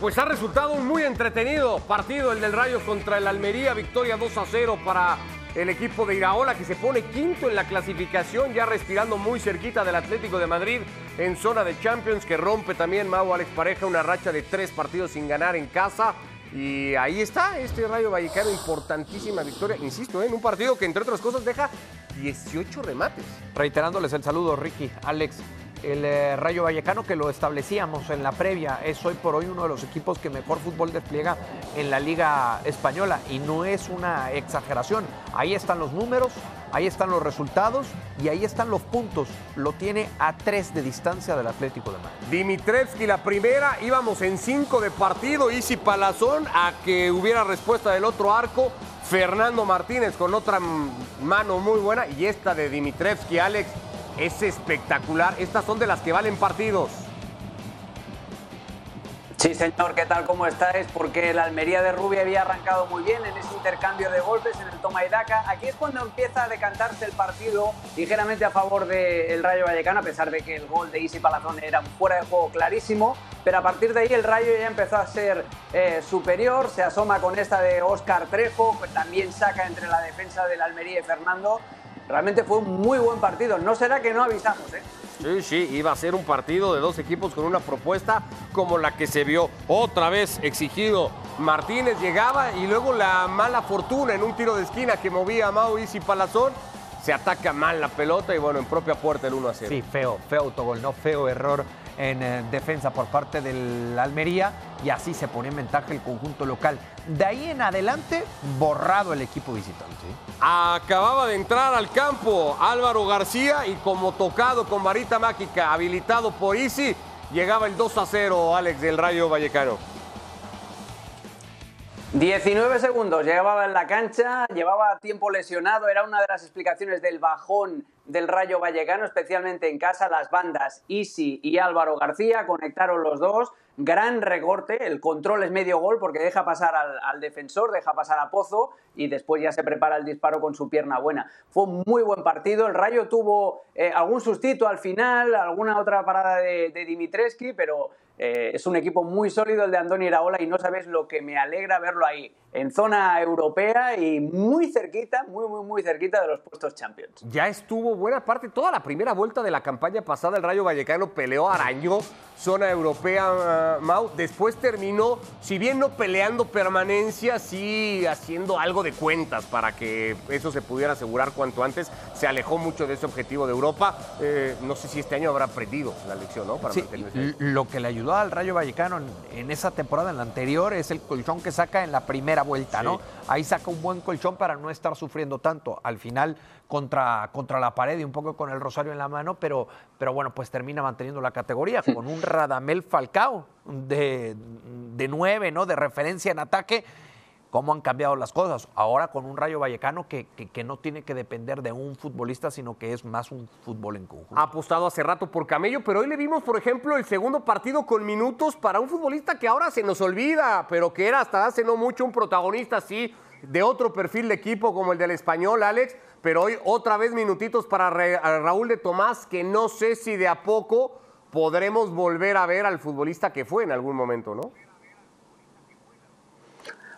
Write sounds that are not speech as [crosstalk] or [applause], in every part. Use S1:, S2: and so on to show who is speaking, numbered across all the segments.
S1: pues ha resultado un muy entretenido partido el del Rayo contra el Almería, victoria 2 a 0 para el equipo de Iraola que se pone quinto en la clasificación, ya respirando muy cerquita del Atlético de Madrid en zona de Champions, que rompe también Mau Alex Pareja una racha de tres partidos sin ganar en casa. Y ahí está este Rayo Vallecano, importantísima victoria, insisto, en un partido que entre otras cosas deja 18 remates.
S2: Reiterándoles el saludo, Ricky, Alex. El eh, Rayo Vallecano que lo establecíamos en la previa es hoy por hoy uno de los equipos que mejor fútbol despliega en la Liga Española y no es una exageración. Ahí están los números, ahí están los resultados y ahí están los puntos. Lo tiene a tres de distancia del Atlético de Madrid.
S1: Dimitrevski la primera, íbamos en cinco de partido, Isi Palazón a que hubiera respuesta del otro arco. Fernando Martínez con otra mano muy buena y esta de Dimitrevski, Alex, es espectacular. Estas son de las que valen partidos.
S3: Sí, señor, ¿qué tal? ¿Cómo estáis? Porque la Almería de Rubia había arrancado muy bien en ese intercambio de golpes en el toma y daca. Aquí es cuando empieza a decantarse el partido ligeramente a favor del Rayo Vallecano, a pesar de que el gol de Isi Palazón era un fuera de juego clarísimo. Pero a partir de ahí el Rayo ya empezó a ser eh, superior, se asoma con esta de Óscar Trejo, pues también saca entre la defensa del Almería y Fernando. Realmente fue un muy buen partido. No será que no avisamos, ¿eh?
S1: Sí, sí, iba a ser un partido de dos equipos con una propuesta como la que se vio otra vez exigido. Martínez llegaba y luego la mala fortuna en un tiro de esquina que movía a Mau Isi Palazón. Se ataca mal la pelota y bueno, en propia puerta el 1 a 0.
S2: Sí, feo, feo autogol, no feo error en eh, defensa por parte del Almería y así se pone en ventaja el conjunto local. De ahí en adelante, borrado el equipo visitante.
S1: Acababa de entrar al campo Álvaro García y como tocado con varita mágica, habilitado por Isi, llegaba el 2 a 0, Alex, del Rayo Vallecano.
S3: 19 segundos, llegaba en la cancha, llevaba tiempo lesionado, era una de las explicaciones del bajón del Rayo Vallecano, especialmente en casa, las bandas Isi y Álvaro García conectaron los dos, gran recorte, el control es medio gol porque deja pasar al, defensor, deja pasar a Pozo y después ya se prepara el disparo con su pierna buena. Fue un muy buen partido, el Rayo tuvo eh, algún sustito al final, alguna otra parada de, de Dimitreski, pero eh, es un equipo muy sólido el de Andoni Iraola y no sabes lo que me alegra verlo ahí, en zona europea y muy cerquita, muy, muy, muy cerquita de los puestos Champions.
S1: Ya estuvo buena parte, toda la primera vuelta de la campaña pasada, el Rayo Vallecano peleó, arañó zona europea, uh, Mau. Después terminó, si bien no peleando permanencia, sí haciendo algo de cuentas para que eso se pudiera asegurar cuanto antes. Se alejó mucho de ese objetivo de Europa. Eh, no sé si este año habrá aprendido la lección, ¿no?
S2: Para sí, lo que le ayudó al Rayo Vallecano en, esa temporada, en la anterior, es el colchón que saca en la primera vuelta, ¿no? Ahí saca un buen colchón para no estar sufriendo tanto. Al final, contra, contra la pared y un poco con el rosario en la mano, pero, pero bueno, pues termina manteniendo la categoría con un Radamel Falcao de, de nueve, ¿no? De referencia en ataque cómo han cambiado las cosas. Ahora con un Rayo Vallecano que, que, no tiene que depender de un futbolista, sino que es más un fútbol en conjunto.
S1: Ha apostado hace rato por Camello, pero hoy le vimos, por ejemplo, el segundo partido con minutos para un futbolista que ahora se nos olvida, pero que era hasta hace no mucho un protagonista así de otro perfil de equipo como el del español, Alex, pero hoy otra vez minutitos para Raúl de Tomás, que no sé si de a poco podremos volver a ver al futbolista que fue en algún momento, ¿no?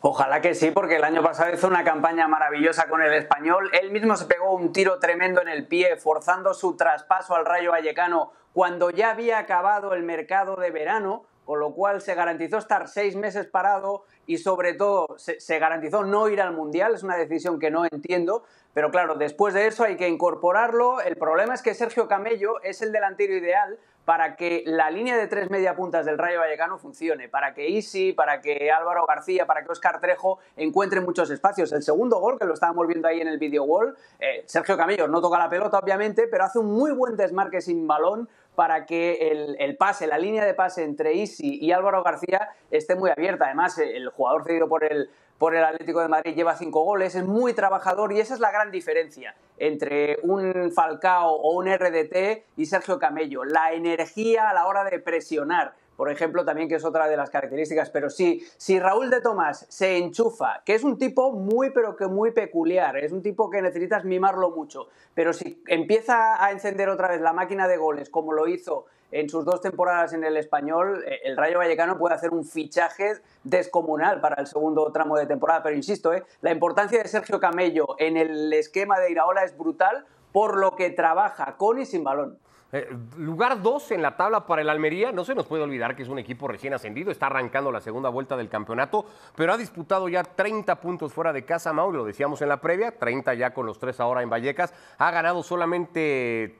S3: Ojalá que sí, porque el año pasado hizo una campaña maravillosa con el español. Él mismo se pegó un tiro tremendo en el pie, forzando su traspaso al Rayo Vallecano cuando ya había acabado el mercado de verano, con lo cual se garantizó estar seis meses parado y sobre todo se, se garantizó no ir al Mundial. Es una decisión que no entiendo, pero claro, después de eso hay que incorporarlo. El problema es que Sergio Camello es el delantero ideal para que la línea de tres media puntas del Rayo Vallecano funcione, para que Isi, para que Álvaro García, para que Oscar Trejo encuentren muchos espacios. El segundo gol, que lo estábamos viendo ahí en el video gol, eh, Sergio Camello no toca la pelota, obviamente, pero hace un muy buen desmarque sin balón para que el, pase, la línea de pase entre Isi y Álvaro García esté muy abierta. Además, el jugador cedido por el, por el Atlético de Madrid lleva cinco goles, es muy trabajador y esa es la gran diferencia entre un Falcao o un RDT y Sergio Camello. La energía a la hora de presionar por ejemplo, también que es otra de las características. Pero sí, si Raúl de Tomás se enchufa, que es un tipo muy, pero que muy peculiar, es un tipo que necesitas mimarlo mucho, pero si empieza a encender otra vez la máquina de goles, como lo hizo en sus dos temporadas en el español, eh, el Rayo Vallecano puede hacer un fichaje descomunal para el segundo tramo de temporada. Pero insisto, eh, la importancia de Sergio Camello en el esquema de Iraola es brutal por lo que trabaja con y sin balón.
S1: Eh, lugar 2 en la tabla para el Almería. No se nos puede olvidar que es un equipo recién ascendido. Está arrancando la segunda vuelta del campeonato, pero ha disputado ya 30 puntos fuera de casa, Mau. Lo decíamos en la previa, 30 ya con los tres ahora en Vallecas. Ha ganado solamente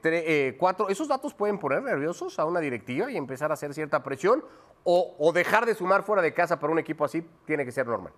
S1: 4. Eh, ¿Esos datos pueden poner nerviosos a una directiva y empezar a hacer cierta presión? O, o dejar de sumar fuera de casa para un equipo así tiene que ser normal.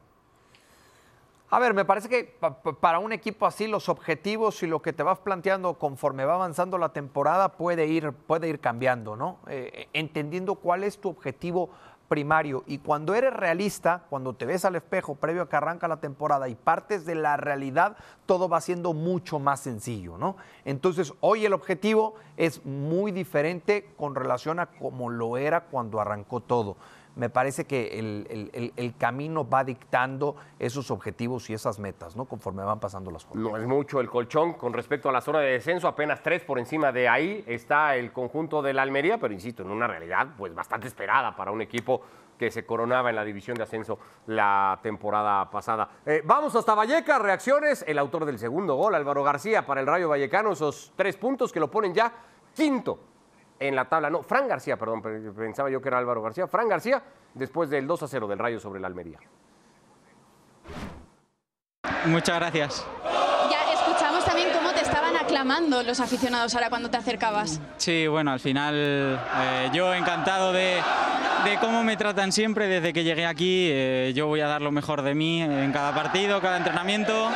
S2: A ver, me parece que para un equipo así los objetivos y lo que te vas planteando conforme va avanzando la temporada puede ir, puede ir cambiando, ¿no? Eh, entendiendo cuál es tu objetivo primario y cuando eres realista, cuando te ves al espejo previo a que arranca la temporada y partes de la realidad, todo va siendo mucho más sencillo, ¿no? Entonces, hoy el objetivo es muy diferente con relación a cómo lo era cuando arrancó todo me parece que el, camino va dictando esos objetivos y esas metas, ¿no? Conforme van pasando las cosas.
S1: No es mucho el colchón con respecto a la zona de descenso, apenas tres por encima de ahí está el conjunto de la Almería, pero insisto, en una realidad pues bastante esperada para un equipo que se coronaba en la división de ascenso la temporada pasada. Eh, vamos hasta Vallecas, reacciones. El autor del segundo gol, Álvaro García, para el Rayo Vallecano, esos tres puntos que lo ponen ya quinto en la tabla. No, Fran García, perdón, pensaba yo que era Álvaro García. Fran García, después del 2 a 0 del Rayo sobre la Almería.
S4: Muchas gracias.
S5: Ya escuchamos también cómo te estaban aclamando los aficionados ahora cuando te acercabas.
S4: Sí, bueno, al final eh, yo encantado de, cómo me tratan siempre desde que llegué aquí. Eh, yo voy a dar lo mejor de mí en cada partido, cada entrenamiento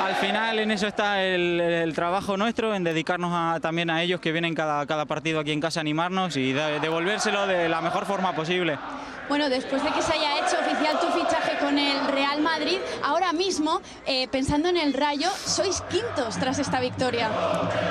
S4: al final en eso está el, trabajo nuestro, en dedicarnos también a ellos que vienen cada, cada partido aquí en casa a animarnos y devolvérselo de la mejor forma posible.
S5: Bueno, después de que se haya hecho oficial tu fichaje con el Real Madrid, ahora mismo, eh, pensando en el Rayo, sois quintos tras esta victoria.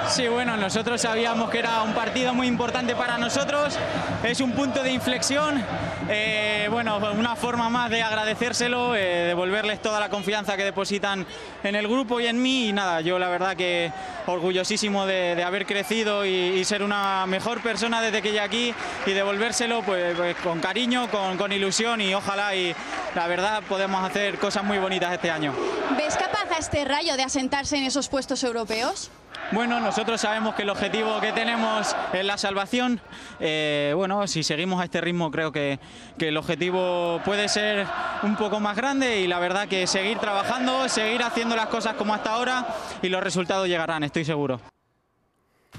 S4: Sí, bueno, nosotros sabíamos que era un partido muy importante para nosotros, es un punto de inflexión, eh, bueno, una forma más de agradecérselo, eh, devolverles toda la confianza que depositan en el grupo y en mí, y nada, yo la verdad que orgullosísimo de, haber crecido y, ser una mejor persona desde que llegué aquí y devolvérselo pues, pues con cariño, con con, ilusión y ojalá y la verdad podemos hacer cosas muy bonitas este año.
S5: ¿Ves capaz a este rayo de asentarse en esos puestos europeos?
S4: Bueno, nosotros sabemos que el objetivo que tenemos es la salvación. Eh, bueno, si seguimos a este ritmo creo que, que, el objetivo puede ser un poco más grande y la verdad que seguir trabajando, seguir haciendo las cosas como hasta ahora y los resultados llegarán, estoy seguro.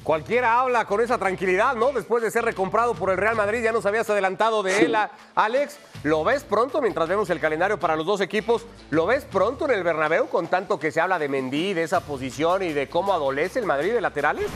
S1: Cualquiera habla con esa tranquilidad, ¿no? Después de ser recomprado por el Real Madrid, ya nos habías adelantado de él, Alex. ¿Lo ves pronto mientras vemos el calendario para los dos equipos? ¿Lo ves pronto en el Bernabéu con tanto que se habla de Mendy, de esa posición y de cómo adolece el Madrid de laterales?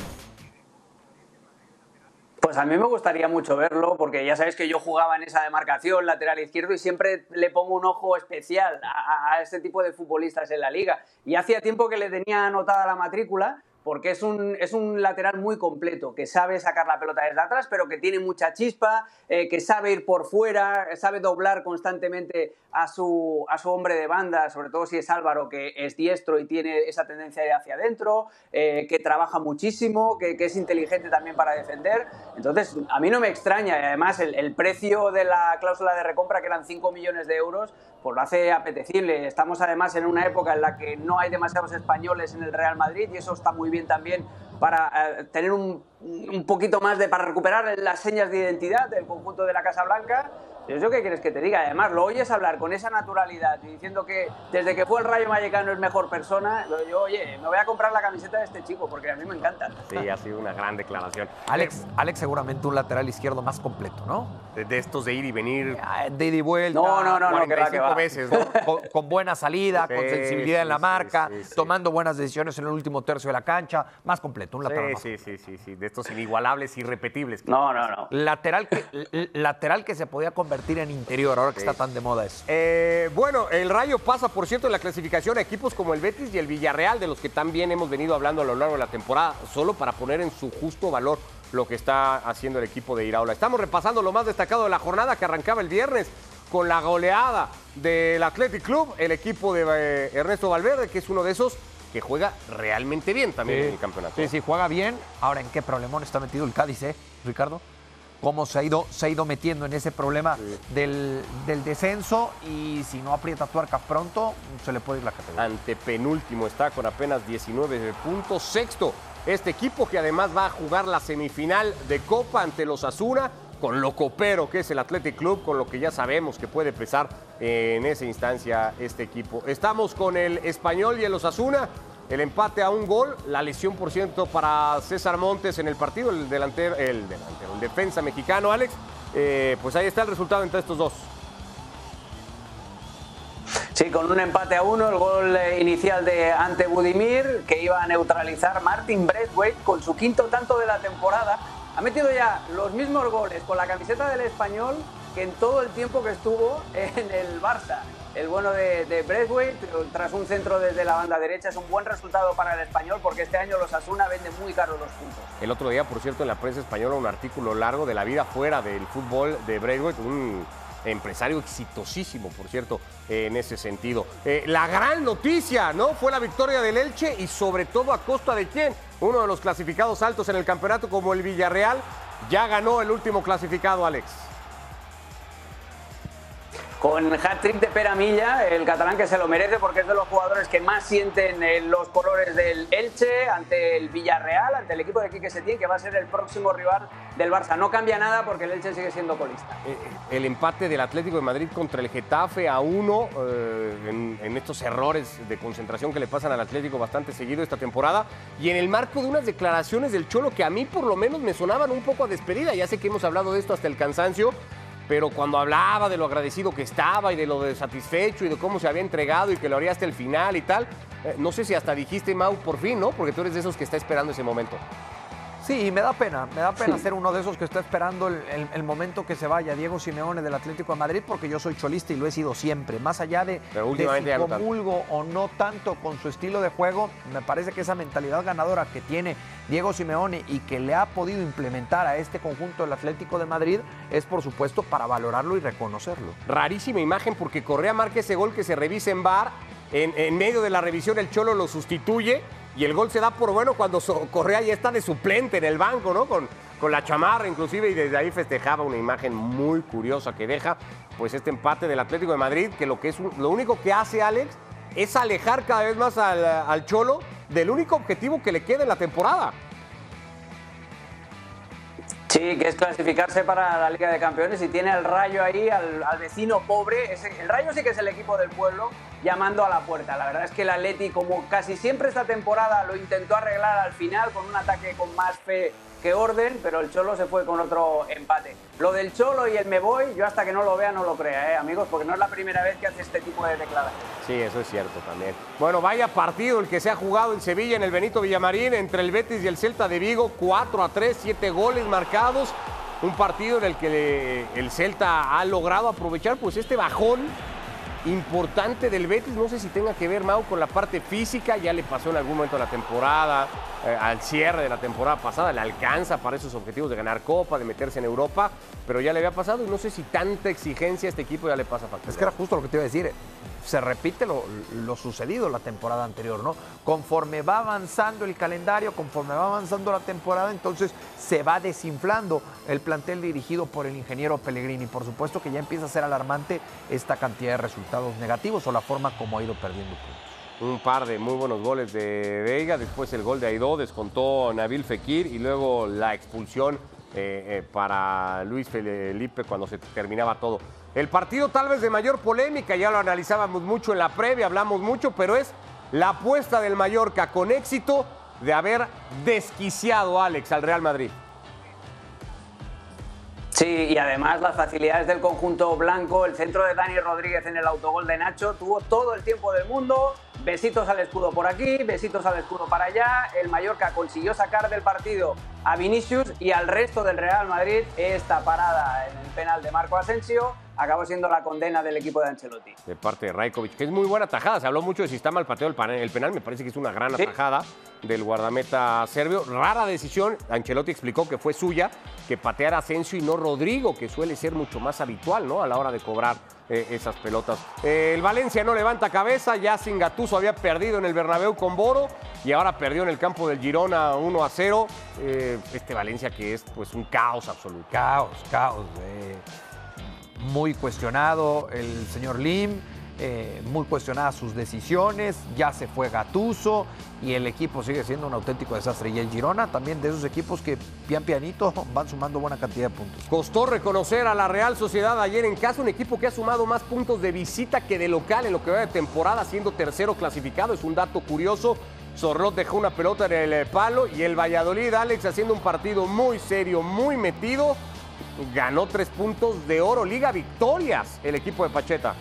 S3: Pues a mí me gustaría mucho verlo, porque ya sabes que yo jugaba en esa demarcación lateral izquierdo y siempre le pongo un ojo especial a, a este tipo de futbolistas en la liga. Y hacía tiempo que le tenía anotada la matrícula, porque es un, es un lateral muy completo, que sabe sacar la pelota desde atrás, pero que tiene mucha chispa, eh, que sabe ir por fuera, sabe doblar constantemente a su, a su hombre de banda, sobre todo si es Álvaro, que es diestro y tiene esa tendencia de hacia adentro, eh, que trabaja muchísimo, que, es inteligente también para defender. Entonces, a mí no me extraña, y además el, el precio de la cláusula de recompra, que eran 5 millones de euros, pues lo hace apetecible. Estamos además en una época en la que no hay demasiados españoles en el Real Madrid y eso está muy bien también para eh, tener un, un, poquito más de, para recuperar las señas de identidad del conjunto de la Casa Blanca ¿Eso qué quieres que te diga? Además, lo oyes hablar con esa naturalidad y diciendo que desde que fue el Rayo Vallecano es mejor persona. Yo, oye, me voy a comprar la camiseta de este chico porque a mí me encanta.
S1: Sí, ha sido una gran declaración.
S2: Alex, Alex seguramente un lateral izquierdo más completo, ¿no?
S1: De, estos de ir y venir.
S2: De ir y vuelta.
S3: No, no, no, no
S2: que veces. [laughs] Con, buena salida, con sensibilidad en la marca, tomando buenas decisiones en el último tercio de la cancha. Más completo, un lateral
S1: sí, sí, sí, sí, de estos inigualables, irrepetibles.
S3: No, no, no.
S2: Lateral que, lateral que se podía convertir convertir en interior, ahora que está tan de moda eso.
S1: Eh, bueno, el Rayo pasa, por cierto, en la clasificación a equipos como el Betis y el Villarreal, de los que también hemos venido hablando a lo largo de la temporada, solo para poner en su justo valor lo que está haciendo el equipo de Iraola. Estamos repasando lo más destacado de la jornada que arrancaba el viernes con la goleada del Athletic Club, el equipo de eh, Ernesto Valverde, que es uno de esos que juega realmente bien también en el campeonato.
S2: Sí, sí, juega bien. Ahora, ¿en qué problemón está metido el Cádiz, eh, Ricardo? Cómo se ha ido, se ha ido metiendo en ese problema del, del descenso y si no aprieta tuercas pronto, se le puede ir la categoría.
S1: Ante penúltimo está con apenas 19 puntos. Sexto, este equipo que además va a jugar la semifinal de Copa ante los Asuna con lo copero que es el Athletic Club, con lo que ya sabemos que puede pesar en esa instancia este equipo. Estamos con el Español y el Osasuna. El empate a un gol, la lesión por ciento para César Montes en el partido, el delantero, el delantero, el defensa mexicano, Alex. Eh, pues ahí está el resultado entre estos dos.
S3: Sí, con un empate a uno, el gol eh, inicial de ante Budimir, que iba a neutralizar Martin Braithwaite con su quinto tanto de la temporada. Ha metido ya los mismos goles con la camiseta del español que en todo el tiempo que estuvo en el Barça. El bueno de, de tras un centro desde la banda derecha, es un buen resultado para el español porque este año los Asuna venden muy caros los puntos.
S1: El otro día, por cierto, en la prensa española, un artículo largo de la vida fuera del fútbol de Braithwaite, un empresario exitosísimo, por cierto, en ese sentido. Eh, la gran noticia, ¿no? Fue la victoria del Elche y sobre todo a costa de quién? Uno de los clasificados altos en el campeonato como el Villarreal. Ya ganó el último clasificado, Alex.
S3: Con hat-trick de Peramilla, el catalán que se lo merece porque es de los jugadores que más sienten eh, los colores del Elche ante el Villarreal, ante el equipo de Quique Setién, que va a ser el próximo rival del Barça. No cambia nada porque el Elche sigue siendo colista.
S1: Eh, el empate del Atlético de Madrid contra el Getafe a uno, eh, en, en estos errores de concentración que le pasan al Atlético bastante seguido esta temporada, y en el marco de unas declaraciones del Cholo que a mí por lo menos me sonaban un poco a despedida. Ya sé que hemos hablado de esto hasta el cansancio, pero cuando hablaba de lo agradecido que estaba y de lo satisfecho y de cómo se había entregado y que lo haría hasta el final y tal, eh, no sé si hasta dijiste, Mau, por fin, ¿no? Porque tú eres de esos que está esperando ese momento.
S2: Sí, me da pena, me da pena ser uno de esos que está esperando el, el- el momento que se vaya Diego Simeone del Atlético de Madrid, porque yo soy cholista y lo he sido siempre. Más allá de, de si comulgo o no tanto con su estilo de juego, me parece que esa mentalidad ganadora que tiene Diego Simeone y que le ha podido implementar a este conjunto del Atlético de Madrid es, por supuesto, para valorarlo y reconocerlo.
S1: Rarísima imagen porque Correa marca ese gol que se revisa en bar. En, en medio de la revisión el Cholo lo sustituye y el gol se da por bueno cuando Correa ya está de suplente en el banco, ¿no? Con, con la chamarra inclusive y desde ahí festejaba una imagen muy curiosa que deja pues este empate del Atlético de Madrid que lo, que es lo único que hace Alex es alejar cada vez más al, al Cholo del único objetivo que le queda en la temporada.
S3: Sí, que es clasificarse para la Liga de Campeones y tiene al Rayo ahí, al, vecino pobre. El Rayo sí que es el equipo del pueblo llamando a la puerta. La verdad es que el Atleti, como casi siempre esta temporada, lo intentó arreglar al final con un ataque con más fe que orden, pero el Cholo se fue con otro empate. Lo del Cholo y el me voy, yo hasta que no lo vea no lo crea, ¿eh, amigos, porque no es la primera vez que hace este tipo de declaraciones.
S1: Sí, eso es cierto también. Bueno, vaya partido el que se ha jugado en Sevilla, en el Benito Villamarín, entre el Betis y el Celta de Vigo, 4 a 3, 7 goles marcados. Un partido en el que el Celta ha logrado aprovechar pues este bajón importante del Betis. No sé si tenga que ver, Mau, con la parte física. Ya le pasó en algún momento de la temporada, eh, al cierre de la temporada pasada, le alcanza para esos objetivos de ganar Copa, de meterse en Europa, pero ya le había pasado y no sé si tanta exigencia a este equipo ya le pasa factura.
S2: Es que era justo lo que te iba a decir. Se repite lo, lo sucedido la temporada anterior, ¿no? Conforme va avanzando el calendario, conforme va avanzando la temporada, entonces se va desinflando el plantel dirigido por el ingeniero Pellegrini. Por supuesto que ya empieza a ser alarmante esta cantidad de resultados negativos o la forma como ha ido perdiendo puntos.
S1: Un par de muy buenos goles de Veiga, después el gol de Aidó, descontó Nabil Fekir y luego la expulsión eh, eh, para Luis Felipe cuando se terminaba todo. El partido tal vez de mayor polémica, ya lo analizábamos mucho en la previa, hablamos mucho, pero es la apuesta del Mallorca con éxito de haber desquiciado a Alex al Real Madrid.
S3: Sí, y además las facilidades del conjunto blanco, el centro de Dani Rodríguez en el autogol de Nacho, tuvo todo el tiempo del mundo, besitos al escudo por aquí, besitos al escudo para allá. El Mallorca consiguió sacar del partido a Vinicius y al resto del Real Madrid esta parada en el penal de Marco Asensio acabó siendo la condena del equipo de Ancelotti.
S1: De parte de Rajkovic, que es muy buena tajada. Se habló mucho de si está mal pateado el penal, el penal. Me parece que es una gran
S3: Sí.
S1: atajada del guardameta serbio. Rara decisión. Ancelotti explicó que fue suya, que pateara Asensio y no Rodrigo, que suele ser mucho más habitual ¿no? a la hora de cobrar eh, esas pelotas. Eh, el Valencia no levanta cabeza. Ya sin Gattuso había perdido en el Bernabéu con Boro y ahora perdió en el campo del Girona 1 a 0. Eh, este Valencia que es pues un caos absoluto.
S2: Caos, caos. muy cuestionado el señor Lim, eh, muy cuestionadas sus decisiones, ya se fue Gatuso y el equipo sigue siendo un auténtico desastre. Y el Girona también de esos equipos que pian pianito [laughs] van sumando buena cantidad de puntos.
S1: Costó reconocer a la Real Sociedad ayer en casa, un equipo que ha sumado más puntos de visita que de local en lo que va de temporada, siendo tercero clasificado. Es un dato curioso. Sorlot dejó una pelota en el eh, palo y el Valladolid, Alex, haciendo un partido muy serio, muy metido, ganó tres puntos de oro. Liga victorias el equipo de Pacheta.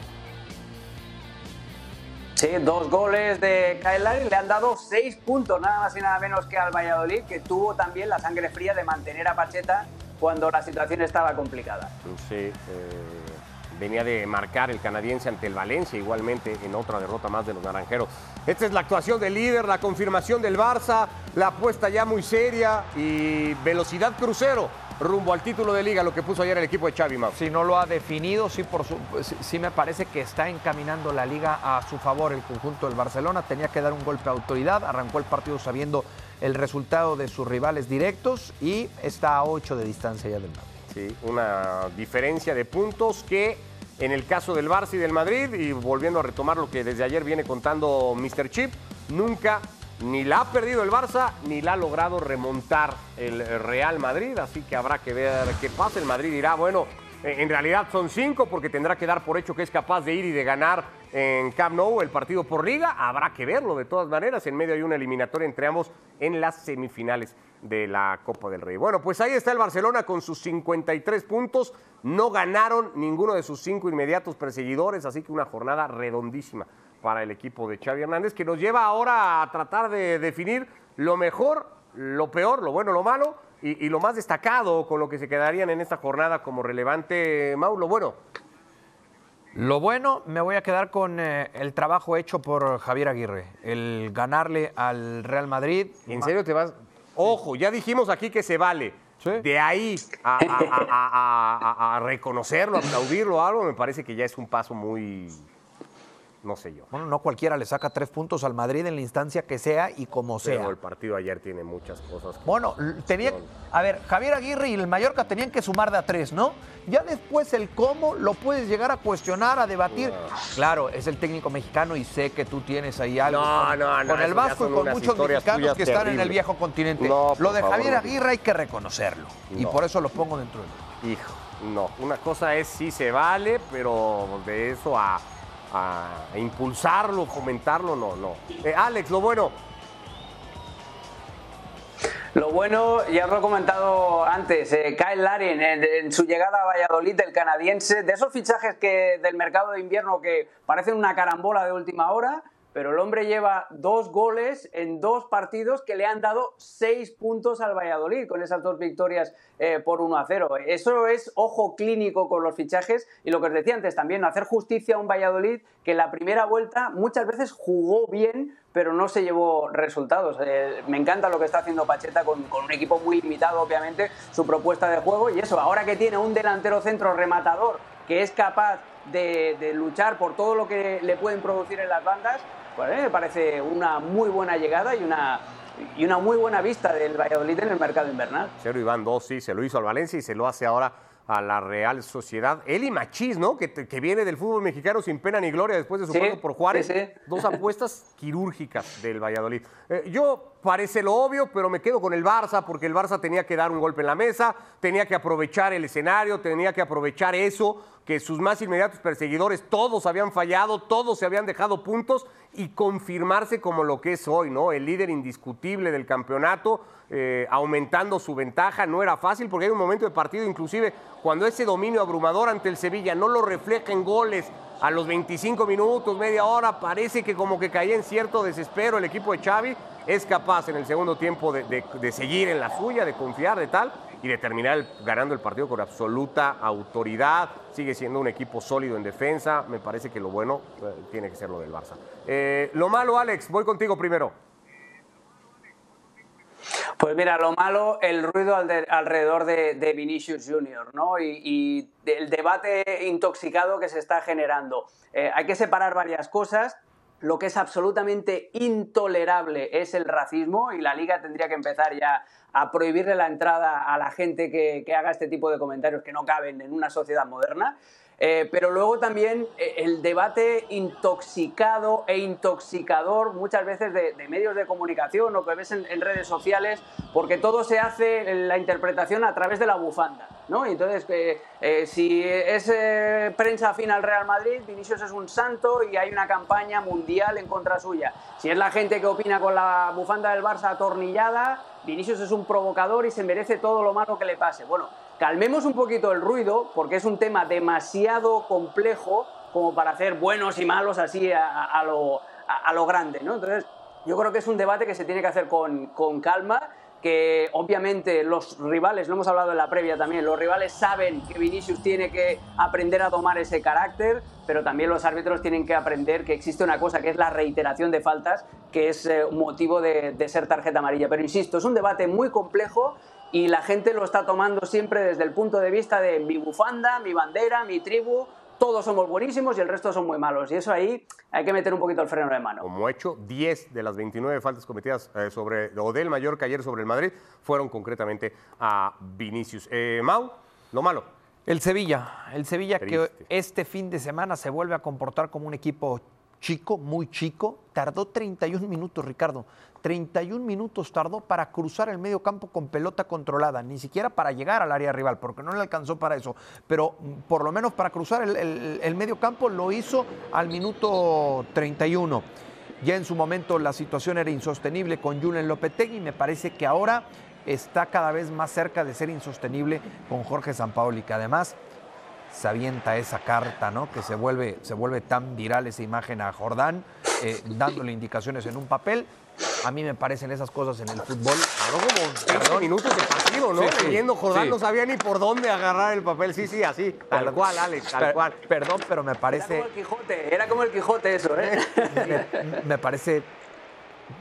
S3: Sí, dos goles de Kyle le han dado seis puntos, nada más y nada menos que al Valladolid, que tuvo también la sangre fría de mantener a Pacheta cuando la situación estaba complicada.
S1: Sí, eh, venía de marcar el canadiense ante el Valencia, igualmente en otra derrota más de los naranjeros. Esta es la actuación del líder, la confirmación del Barça, la apuesta ya muy seria y velocidad crucero rumbo al título de liga, lo que puso ayer el equipo de Xavi Mau.
S2: Si no lo ha definido, sí, por su- sí- me parece que está encaminando la liga a su favor el conjunto del Barcelona. Tenía que dar un golpe de autoridad, arrancó el partido sabiendo el resultado de sus rivales directos y está a 8 de distancia ya del Madrid.
S1: Sí, una diferencia de puntos que en el caso del Barça y del Madrid, y volviendo a retomar lo que desde ayer viene contando Mr. Chip, nunca ni la ha perdido el Barça ni la ha logrado remontar el Real Madrid, así que habrá que ver qué pasa. El Madrid dirá, bueno, en realidad son cinco porque tendrá que dar por hecho que es capaz de ir y de ganar en Camp Nou el partido por liga. Habrá que verlo de todas maneras. En medio hay una eliminatoria entre ambos en las semifinales de la Copa del Rey. Bueno, pues ahí está el Barcelona con sus 53 puntos. No ganaron ninguno de sus cinco inmediatos perseguidores, así que una jornada redondísima para el equipo de Xavi Hernández, que nos lleva ahora a tratar de definir lo mejor, lo peor, lo bueno, lo malo y, y lo más destacado con lo que se quedarían en esta jornada como relevante, Mau, lo bueno.
S2: Lo bueno, me voy a quedar con eh, el trabajo hecho por Javier Aguirre, el ganarle al Real Madrid.
S1: ¿En serio te vas? Ojo, ya dijimos aquí que se vale.
S2: Sí.
S1: De ahí a, a- a- a- a- a reconocerlo, aplaudirlo, algo, me parece que ya es un paso muy, no sé yo.
S2: Bueno, no cualquiera le saca tres puntos al Madrid en la instancia que sea y como sea.
S1: Pero el partido ayer tiene muchas cosas. que-
S2: Bueno, tenía. A ver, Javier Aguirre y el Mallorca tenían que sumar de a tres, ¿no? Ya después el cómo lo puedes llegar a cuestionar, a debatir. Claro, es el técnico mexicano y sé que tú tienes ahí algo
S1: No,
S2: con,
S1: no, no,
S2: con el Vasco y con muchos mexicanos que están en el viejo continente.
S1: No,
S2: lo de
S1: favor,
S2: Javier. Aguirre hay que reconocerlo. Y por eso lo pongo dentro del.
S1: Hijo, no. Una cosa es sí se vale, pero de eso a, a impulsarlo, fomentarlo, no, no. Eh, Alex, lo bueno,
S3: Lo bueno, ya os lo he comentado antes, eh, Kyle Larin en, su llegada a Valladolid, el canadiense, de esos fichajes que del mercado de invierno que parecen una carambola de última hora, pero el hombre lleva dos goles en dos partidos que le han dado seis puntos al Valladolid con esas dos victorias eh, por 1 a 0. Eso es ojo clínico con los fichajes y lo que os decía antes también, hacer justicia a un Valladolid que en la primera vuelta muchas veces jugó bien, pero no se llevó resultados. Eh, me encanta lo que está haciendo Pacheta con, un equipo muy limitado, obviamente, su propuesta de juego y eso, ahora que tiene un delantero centro rematador que es capaz de luchar por todo lo que le pueden producir en las bandas, pues a mí me parece una muy buena llegada y una, y una muy buena vista del Valladolid en el mercado invernal.
S1: Cero Iván 2, sí, se lo hizo al Valencia y se lo hace ahora a la Real Sociedad. Eli Machís, ¿no? Que, que viene del fútbol mexicano sin pena ni gloria después de su
S3: Sí,
S1: por Juárez.
S3: sí, sí.
S1: Dos [laughs] apuestas quirúrgicas del Valladolid. Eh, yo parece lo obvio, pero me quedo con el Barça porque el Barça tenía que dar un golpe en la mesa, tenía que aprovechar el escenario, tenía que aprovechar eso que sus más inmediatos perseguidores todos habían fallado, todos se habían dejado puntos y confirmarse como lo que es hoy, ¿no? El líder indiscutible del campeonato, eh, aumentando su ventaja, no era fácil porque hay un momento de partido, inclusive cuando ese dominio abrumador ante el Sevilla no lo refleja en goles a los 25 minutos, media hora, parece que como que caía en cierto desespero el equipo de Xavi, es capaz en el segundo tiempo de, de seguir en la suya, de confiar, de tal, y de terminar ganando el partido con absoluta autoridad. Sigue siendo un equipo sólido en defensa. Me parece que lo bueno eh, tiene que ser lo del Barça. Eh, lo malo, Alex, voy contigo primero.
S3: Pues mira, lo malo, el ruido alrededor de, Vinicius Junior, ¿no? Y, el debate intoxicado que se está generando. Eh, hay que separar varias cosas. Lo que es absolutamente intolerable es el racismo y la liga tendría que empezar ya a prohibirle la entrada a la gente que, haga este tipo de comentarios que no caben en una sociedad moderna. Eh, pero luego también eh, el debate intoxicado e intoxicador muchas veces de, medios de comunicación o que ves en, redes sociales, porque todo se hace la interpretación a través de la bufanda. ¿no? Y entonces, eh, si es prensa afín al Real Madrid, Vinicius es un santo y hay una campaña mundial en contra suya. Si es la gente que opina con la bufanda del Barça atornillada, Vinicius es un provocador y se merece todo lo malo que le pase. Bueno, calmemos un poquito el ruido porque es un tema demasiado complejo como para hacer buenos y malos así a, lo, a, lo, grande, ¿no? Entonces, yo creo que es un debate que se tiene que hacer con, con calma que obviamente los rivales, lo hemos hablado en la previa también, los rivales saben que Vinicius tiene que aprender a tomar ese carácter, pero también los árbitros tienen que aprender que existe una cosa que es la reiteración de faltas, que es eh, un motivo de, de ser tarjeta amarilla. Pero insisto, es un debate muy complejo y la gente lo está tomando siempre desde el punto de vista de mi bufanda, mi bandera, mi tribu, todos somos buenísimos y el resto son muy malos. Y eso ahí hay que meter un poquito el freno de mano.
S1: Como hecho, 10 de las 29 faltas cometidas eh, sobre, o del Mallorca ayer sobre el Madrid fueron concretamente a Vinicius. Eh, Mau, lo malo.
S2: El Sevilla, el Sevilla que este fin de semana se vuelve a comportar como un equipo chico, muy chico, tardó 31 minutos, Ricardo. 31 minutos tardó para cruzar el medio campo con pelota controlada, ni siquiera para llegar al área rival, porque no le alcanzó para eso, pero mm, por lo menos para cruzar el, medio campo lo hizo al minuto 31. Ya en su momento la situación era insostenible con Julen Lopetegui, me parece que ahora está cada vez más cerca de ser insostenible con Jorge Sampaoli, que además se avienta esa carta, ¿no? Que se vuelve, se vuelve tan viral esa imagen a Jordán, eh, dándole indicaciones en un papel. A mí me parecen esas cosas en el fútbol.
S1: Habló como minutos de partido, ¿no? Leyendo Jordán no sabía ni por dónde agarrar el papel. Sí, sí, así. Tal cual, Alex, tal cual.
S2: Perdón, pero me parece.
S3: Era como el Quijote, era como el Quijote eso, ¿eh? [laughs]
S2: me, parece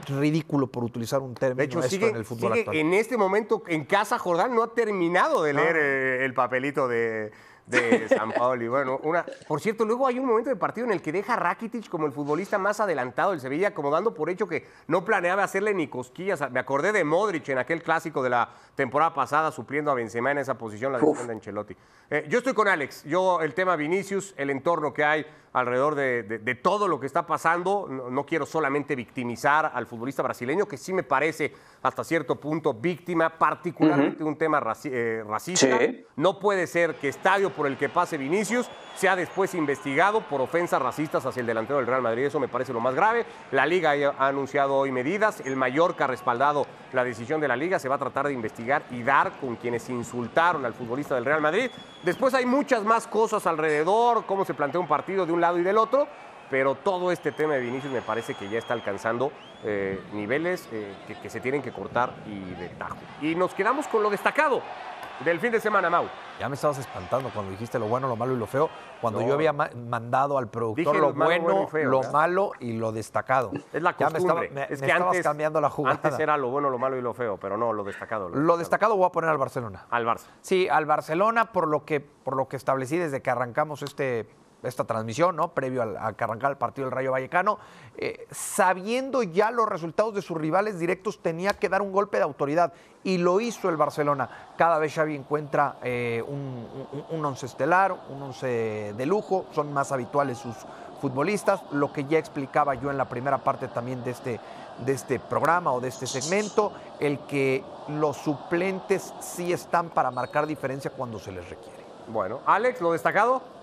S2: ridículo por utilizar un término
S1: de hecho, sigue, en el fútbol actual. En este momento, en casa, Jordán no ha terminado de leer eh, el papelito de de San Paolo. Y bueno, una, por cierto, luego hay un momento de partido en el que deja a Rakitic como el futbolista más adelantado del Sevilla, como dando por hecho que no planeaba hacerle ni cosquillas. Me acordé de Modric en aquel clásico de la temporada pasada, supliendo a Benzema en esa posición, la decisión de Ancelotti. Eh, yo estoy con Alex. Yo, el tema Vinicius, el entorno que hay alrededor de, todo lo que está pasando, no, quiero solamente victimizar al futbolista brasileño, que sí me parece hasta cierto punto víctima, particularmente de un tema eh, racista. No puede ser que estadio por el que pase Vinicius sea después investigado por ofensas racistas hacia el delantero del Real Madrid. Eso me parece lo más grave. La Liga ha anunciado hoy medidas. El Mallorca ha respaldado la decisión de la Liga. Se va a tratar de investigar y dar con quienes insultaron al futbolista del Real Madrid. Después hay muchas más cosas alrededor, cómo se plantea un partido de un lado y del otro pero todo este tema de Vinicius me parece que ya está alcanzando eh, niveles eh, que, se tienen que cortar y de tajo. Y nos quedamos con lo destacado del fin de semana, Mau.
S2: Ya me estabas espantando cuando dijiste lo bueno, lo malo y lo feo, cuando yo había mandado al productor lo, bueno, lo malo y lo destacado.
S1: Es la costumbre.
S2: es que antes, cambiando la jugada.
S1: Antes era lo bueno, lo malo y lo feo, pero no lo destacado.
S2: Lo, destacado. voy a poner al Barcelona.
S1: Al Barça.
S2: Sí, al Barcelona por lo que por lo que establecí desde que arrancamos este esta transmisión, ¿no? Previo a, que arrancara el partido del Rayo Vallecano, eh, sabiendo ya los resultados de sus rivales directos, tenía que dar un golpe de autoridad y lo hizo el Barcelona. Cada vez Xavi encuentra eh, un, once estelar, un once de lujo, son más habituales sus futbolistas, lo que ya explicaba yo en la primera parte también de este, de este programa o de este segmento, el que los suplentes sí están para marcar diferencia cuando se les requiere.
S1: Bueno, Alex, lo destacado.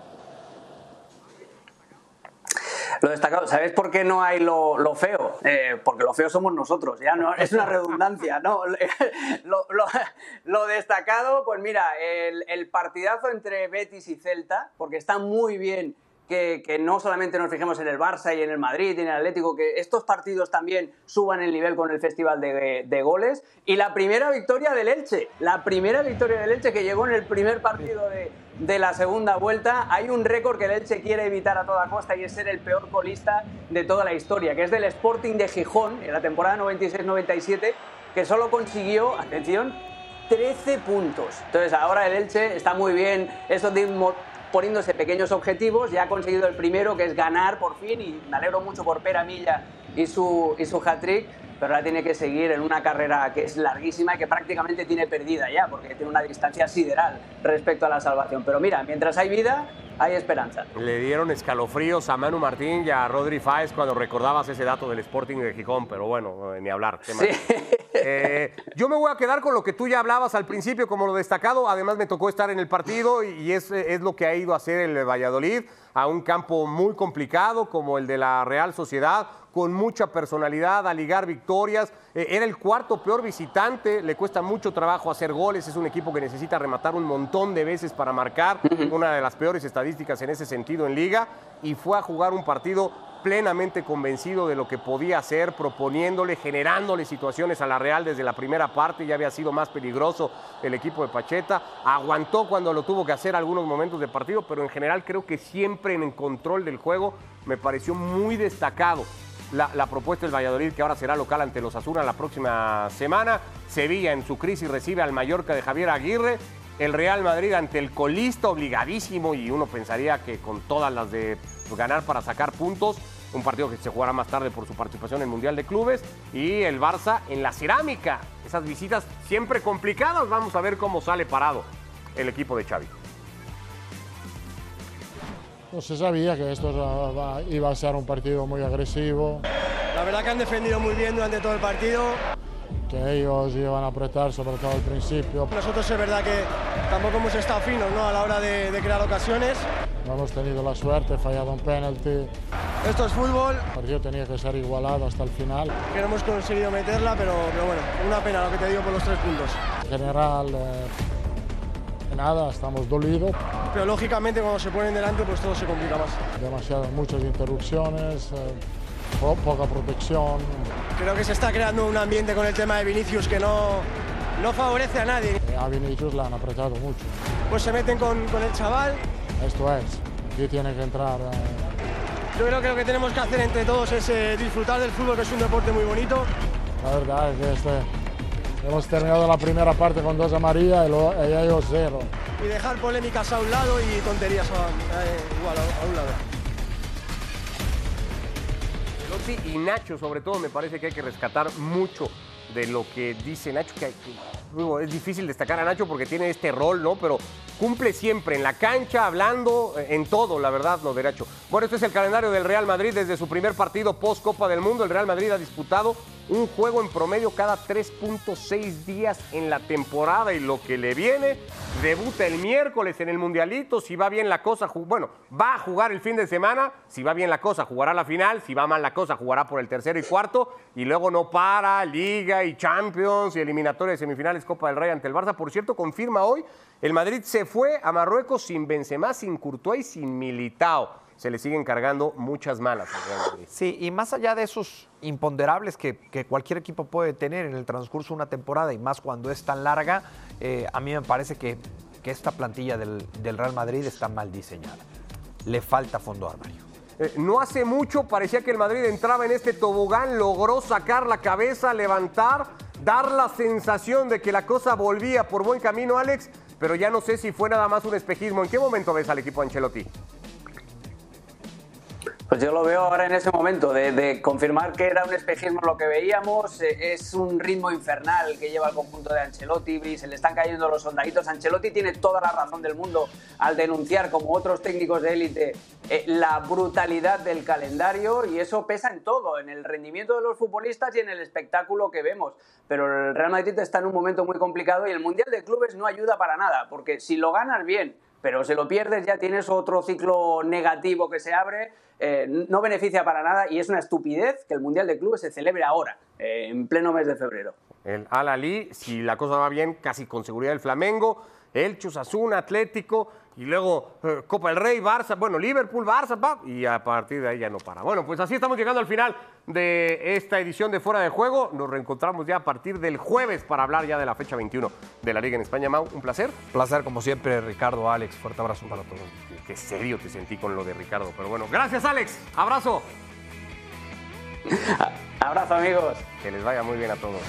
S3: Lo destacado, ¿sabes por qué no hay lo, feo? Eh, porque lo feo somos nosotros, ya no es una redundancia, ¿no? [laughs] Lo, destacado, pues mira, el, el partidazo entre Betis y Celta, porque está muy bien que, no solamente nos fijemos en el Barça y en el Madrid y en el Atlético, que estos partidos también suban el nivel con el Festival de, Goles. Y la primera victoria del Elche, la primera victoria del Elche que llegó en el primer partido de, la segunda vuelta. Hay un récord que el Elche quiere evitar a toda costa y es ser el peor colista de toda la historia, que es del Sporting de Gijón en la temporada 96-97, que solo consiguió, atención, 13 puntos. Entonces ahora el Elche está muy bien, eso de poniéndose pequeños objetivos, ya ha conseguido el primero, que es ganar por fin, y me alegro mucho por Pera Milla y su, y su hat-trick, pero ahora tiene que seguir en una carrera que es larguísima y que prácticamente tiene perdida ya, porque tiene una distancia sideral respecto a la salvación. Pero mira, mientras hay vida, hay esperanza.
S1: Le dieron escalofríos a Manu Martín y a Rodri Fáez cuando recordabas ese dato del Sporting de Gijón, pero bueno, ni hablar. Sí. Eh, yo me voy a quedar con lo que tú ya hablabas al principio, como lo destacado. Además, me tocó estar en el partido y es, es lo que ha ido a hacer el Valladolid a un campo muy complicado como el de la Real Sociedad, con mucha personalidad, a ligar victorias. Eh, era el cuarto peor visitante, le cuesta mucho trabajo hacer goles, es un equipo que necesita rematar un montón de veces para marcar, una de las peores estadísticas en ese sentido en liga, y fue a jugar un partido plenamente convencido de lo que podía hacer, proponiéndole, generándole situaciones a la Real desde la primera parte, ya había sido más peligroso el equipo de Pacheta, aguantó cuando lo tuvo que hacer algunos momentos de partido, pero en general creo que siempre en el control del juego me pareció muy destacado. La, propuesta del Valladolid, que ahora será local ante los Azura la próxima semana. Sevilla en su crisis recibe al Mallorca de Javier Aguirre. El Real Madrid ante el colista obligadísimo y uno pensaría que con todas las de ganar para sacar puntos. Un partido que se jugará más tarde por su participación en el Mundial de Clubes. Y el Barça en la cerámica. Esas visitas siempre complicadas. Vamos a ver cómo sale parado el equipo de Xavi.
S6: No se sabía que esto iba a ser un partido muy agresivo.
S7: La verdad que han defendido muy bien durante todo el partido.
S6: Que ellos iban a apretar, sobre todo al principio.
S7: Nosotros es verdad que tampoco hemos estado finos ¿no? a la hora de, de crear ocasiones.
S6: No hemos tenido la suerte, fallado un penalti.
S7: Esto es fútbol.
S6: El partido tenía que ser igualado hasta el final.
S7: Que no hemos conseguido meterla, pero, pero bueno, una pena lo que te digo por los tres puntos.
S6: En general, eh, nada, estamos dolidos.
S7: Pero lógicamente cuando se ponen delante, pues todo se complica más.
S6: Demasiadas, muchas interrupciones. Eh, poca protección.
S7: Creo que se está creando un ambiente con el tema de Vinicius que no, no favorece a nadie.
S6: Eh, a Vinicius la han apretado mucho.
S7: Pues se meten con, con el chaval,
S6: esto es, aquí tiene que entrar. Eh.
S7: Yo creo que lo que tenemos que hacer entre todos es eh, disfrutar del fútbol, que es un deporte muy bonito.
S6: La verdad es que este, hemos terminado la primera parte con dos amarillas y, lo, y ellos cero.
S7: Y dejar polémicas a un lado y tonterías eh, igual a, un lado.
S1: Y Nacho, sobre todo, me parece que hay que rescatar mucho de lo que dice Nacho, que, es difícil destacar a Nacho porque tiene este rol, ¿no? Pero cumple siempre en la cancha, hablando, eh, en todo, la verdad, lo derecho. Bueno, este es el calendario del Real Madrid desde su primer partido post Copa del Mundo. El Real Madrid ha disputado un juego en promedio cada 3.6 días en la temporada y lo que le viene, debuta el miércoles en el Mundialito, si va bien la cosa, bueno, va a jugar el fin de semana, si va bien la cosa, jugará la final, si va mal la cosa, jugará por el tercero y cuarto, y luego no para, Liga y Champions y eliminatoria de semifinales Copa del Rey ante el Barça. Por cierto, confirma hoy, el Madrid se fue a Marruecos sin Benzema, sin Courtois y sin Militao se le siguen cargando muchas malas.
S2: Sí, y más allá de esos imponderables que, cualquier equipo puede tener en el transcurso de una temporada y más cuando es tan larga, eh, a mí me parece que, esta plantilla del, Real Madrid está mal diseñada. Le falta fondo armario.
S1: Eh, no hace mucho parecía que el Madrid entraba en este tobogán, logró sacar la cabeza, levantar, dar la sensación de que la cosa volvía por buen camino, Alex, pero ya no sé si fue nada más un espejismo. ¿En qué momento ves al equipo Ancelotti?
S3: Pues yo lo veo ahora en ese momento, de, confirmar que era un espejismo lo que veíamos, eh, es un ritmo infernal que lleva el conjunto de Ancelotti, se le están cayendo los soldaditos. Ancelotti tiene toda la razón del mundo al denunciar, como otros técnicos de élite, eh, la brutalidad del calendario y eso pesa en todo, en el rendimiento de los futbolistas y en el espectáculo que vemos. Pero el Real Madrid está en un momento muy complicado y el Mundial de Clubes no ayuda para nada, porque si lo ganas bien, pero si lo pierdes ya tienes otro ciclo negativo que se abre, eh, no beneficia para nada y es una estupidez que el Mundial de Clubes se celebre ahora, eh, en pleno mes de febrero.
S1: El Al-Ali, si la cosa va bien, casi con seguridad el Flamengo, el Chusasuna, Atlético, y luego eh, Copa del Rey, Barça, bueno, Liverpool, Barça, pa, y a partir de ahí ya no para. Bueno, pues así estamos llegando al final de esta edición de Fuera de Juego. Nos reencontramos ya a partir del jueves para hablar ya de la fecha 21 de la Liga en España. Mau, un placer.
S2: Placer, como siempre, Ricardo, Alex. Fuerte abrazo para todos.
S1: Qué serio te sentí con lo de Ricardo, pero bueno, gracias Alex, abrazo.
S3: Abrazo amigos.
S1: Que les vaya muy bien a todos.